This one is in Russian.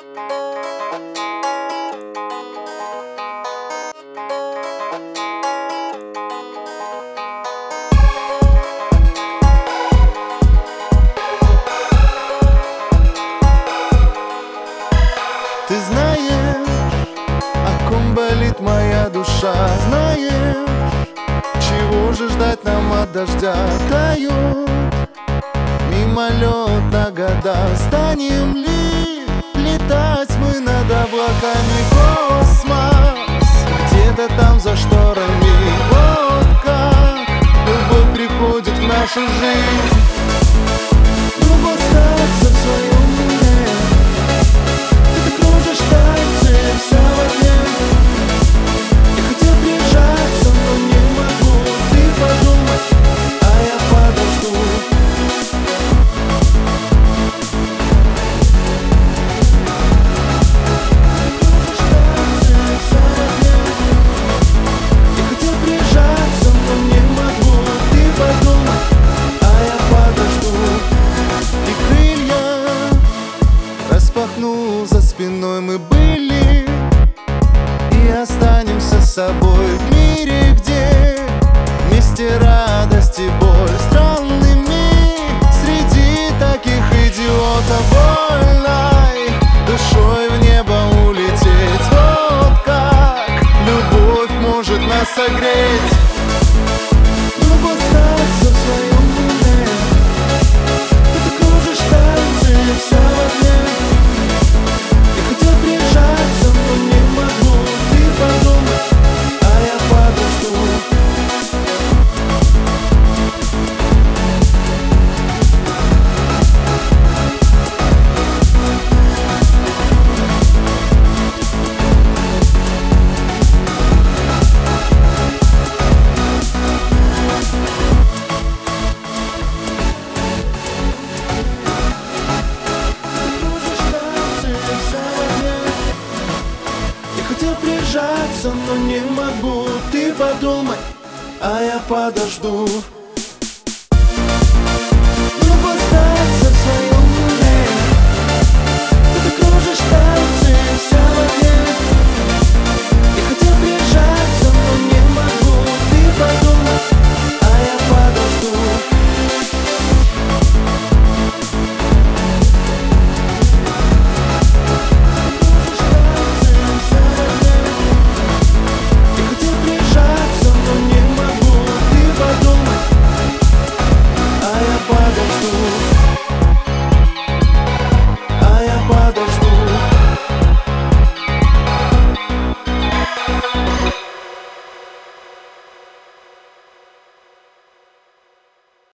Ты знаешь, о ком болит моя душа? Знаешь, чего же ждать нам от дождя? Тают мимолетно года. Станем ли летать мы над облаками Космос. Где-то там за шторами Вот как любовь приходит в нашу жизнь Мы были и останемся с собой В мире, где вместе радость и боль Странными среди таких идиотов Вольной душой в небо улететь. Вот как любовь может нас согреть хотел прижаться, но не могу. Ты подумай, а я подожду